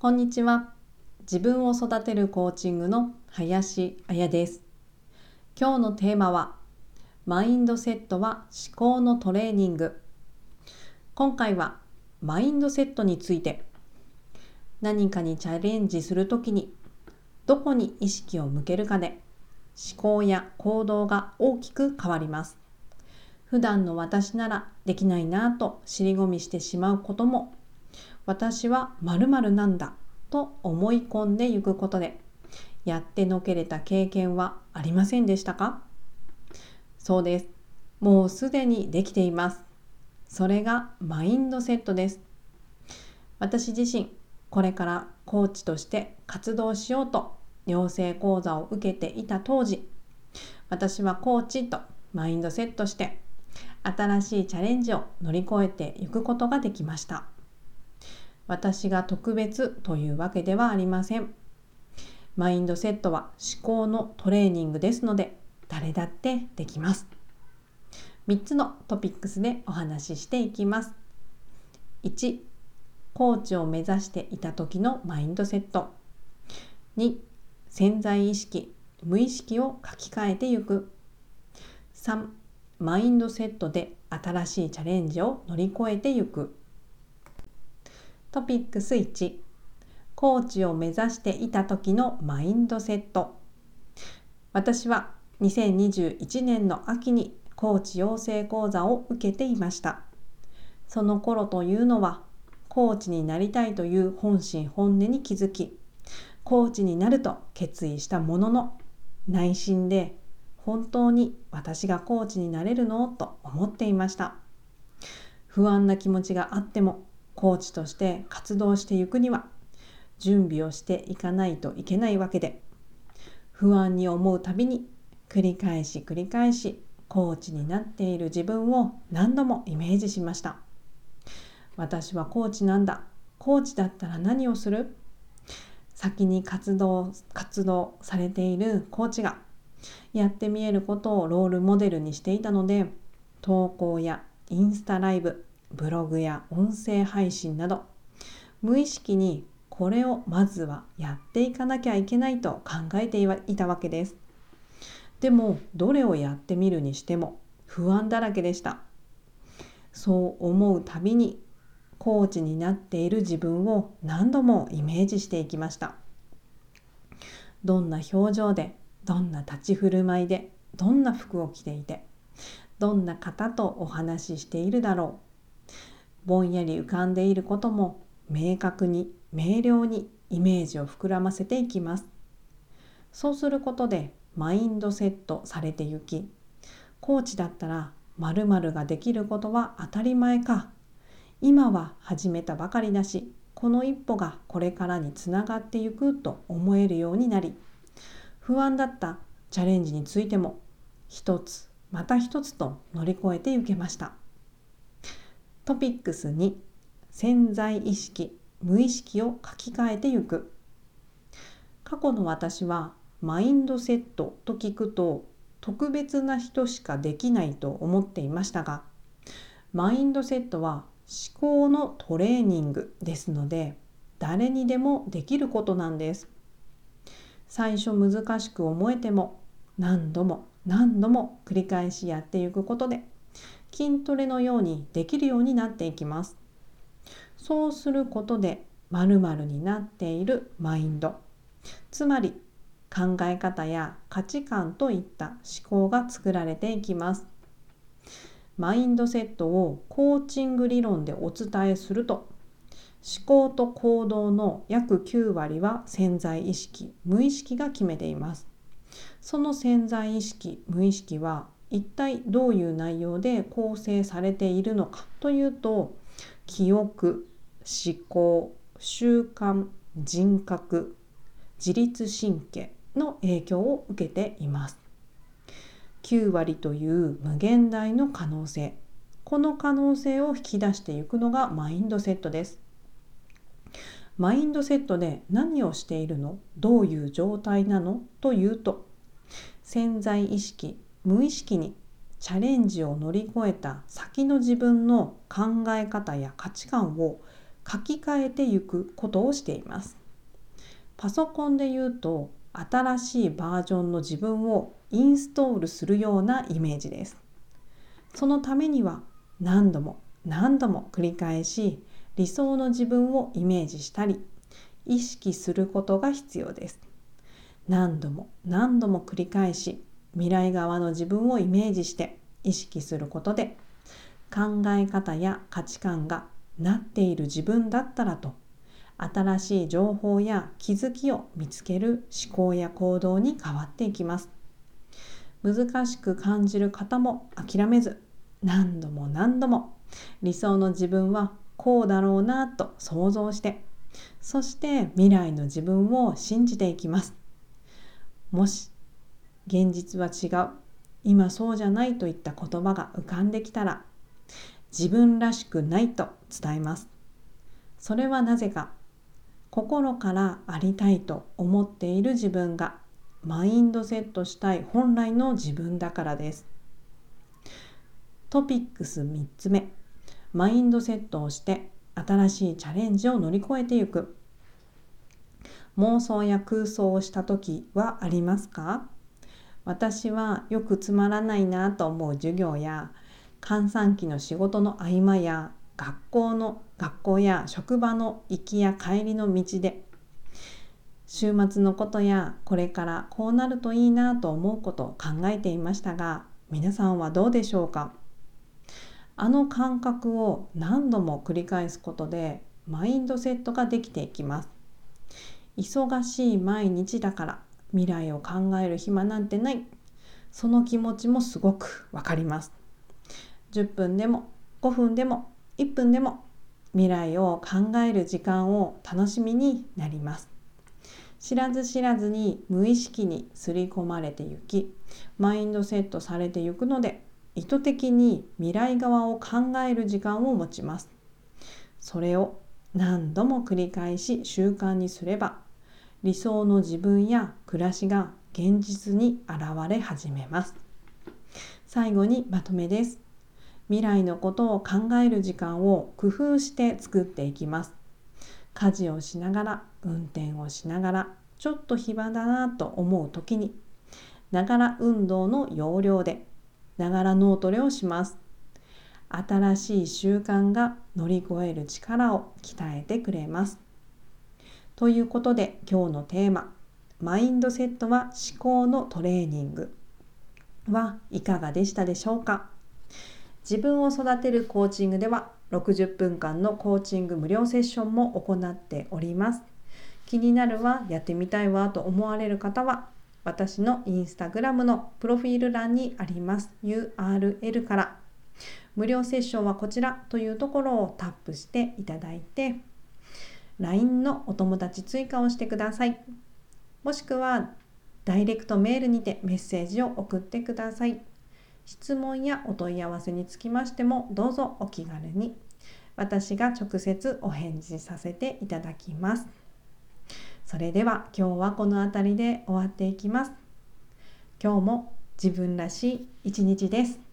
こんにちは。自分を育てるコーチングの林彩です。今日のテーマは、マインドセットは思考のトレーニング。今回は、マインドセットについて、何かにチャレンジするときに、どこに意識を向けるかで、思考や行動が大きく変わります。普段の私ならできないなぁと尻込みしてしまうことも私は〇〇なんだと思い込んでいくことでやってのけれた経験はありませんでしたか？そうです。もうすでにできています。それがマインドセットです。私自身、これからコーチとして活動しようと養成講座を受けていた当時、私はコーチとマインドセットして新しいチャレンジを乗り越えていくことができました。私が特別というわけではありません。マインドセットは思考のトレーニングですので、誰だってできます。3つのトピックスでお話ししていきます。1、コーチを目指していた時のマインドセット。2、潜在意識、無意識を書き換えていく。3、マインドセットで新しいチャレンジを乗り越えていく。トピックス1コーチを目指していた時のマインドセット。私は2021年の秋にコーチ養成講座を受けていました。その頃というのはコーチになりたいという本心本音に気づきコーチになると決意したものの内心で本当に私がコーチになれるの？と思っていました。不安な気持ちがあってもコーチとして活動していくには準備をしていかないといけないわけで不安に思うたびに繰り返し繰り返しコーチになっている自分を何度もイメージしました。私はコーチなんだ。コーチだったら何をする？先に活動活動されているコーチがやってみえることをロールモデルにしていたので投稿やインスタライブブログや音声配信など無意識にこれをまずはやっていかなきゃいけないと考えていたわけです。でもどれをやってみるにしても不安だらけでした。そう思うたびにコーチになっている自分を何度もイメージしていきました。どんな表情でどんな立ち振る舞いでどんな服を着ていてどんな方とお話ししているだろう。ぼんやり浮かんでいることも明確に明瞭にイメージを膨らませていきますそうすることでマインドセットされてゆきコーチだったら〇〇ができることは当たり前か今は始めたばかりだしこの一歩がこれからにつながっていくと思えるようになり不安だったチャレンジについても一つまた一つと乗り越えていけました。トピックス2潜在意識無意識を書き換えてゆく。過去の私はマインドセットと聞くと特別な人しかできないと思っていましたがマインドセットは思考のトレーニングですので誰にでもできることなんです。最初難しく思えても何度も何度も繰り返しやっていくことで筋トレのようにできるようになっていきます。そうすることで〇〇になっているマインドつまり考え方や価値観といった思考が作られていきます。マインドセットをコーチング理論でお伝えすると思考と行動の約9割は潜在意識無意識が決めていますその潜在意識無意識は一体どういう内容で構成されているのかというと記憶思考習慣人格自律神経の影響を受けています。9割という無限大の可能性。この可能性を引き出していくのがマインドセットです。マインドセットで何をしているの？どういう状態なの？というと潜在意識無意識にチャレンジを乗り越えた先の自分の考え方や価値観を書き換えていくことをしています。パソコンで言うと新しいバージョンの自分をインストールするようなイメージです。そのためには何度も何度も繰り返し理想の自分をイメージしたり意識することが必要です。何度も何度も繰り返し未来側の自分をイメージして意識することで考え方や価値観がなっている自分だったらと新しい情報や気づきを見つける思考や行動に変わっていきます。難しく感じる方も諦めず何度も何度も理想の自分はこうだろうなと想像してそして未来の自分を信じていきます。もし現実は違う。今そうじゃないといった言葉が浮かんできたら自分らしくないと伝えます。それはなぜか心からありたいと思っている自分がマインドセットしたい本来の自分だからです。トピックス3つ目。マインドセットをして新しいチャレンジを乗り越えていく。妄想や空想をした時はありますか？私はよくつまらないなと思う授業や閑散期の仕事の合間や学校の学校や職場の行きや帰りの道で週末のことやこれからこうなるといいなと思うことを考えていましたが皆さんはどうでしょうか？あの感覚を何度も繰り返すことでマインドセットができていきます。忙しい毎日だから未来を考える暇なんてない。その気持ちもすごくわかります。10分でも5分でも1分でも未来を考える時間を楽しみになります。知らず知らずに無意識に刷り込まれてゆきマインドセットされてゆくので意図的に未来側を考える時間を持ちます。それを何度も繰り返し習慣にすれば理想の自分や暮らしが現実に現れ始めます。最後にまとめです。未来のことを考える時間を工夫して作っていきます。家事をしながら運転をしながらちょっと暇だなと思う時にながら運動の要領でながら脳トレをします。新しい習慣が乗り越える力を鍛えてくれます。ということで今日のテーママインドセットは思考のトレーニング。はいかがでしたでしょうか？自分を育てるコーチングでは60分間のコーチング無料セッションも行っております。気になるわ、やってみたいわと思われる方は私のインスタグラムのプロフィール欄にあります URL から。無料セッションはこちらというところをタップしていただいて LINE のお友達追加をしてください。もしくはダイレクトメールにてメッセージを送ってください。質問やお問い合わせにつきましてもどうぞお気軽に私が直接お返事させていただきます。それでは今日はこの辺りで終わっていきます。今日も自分らしい一日です。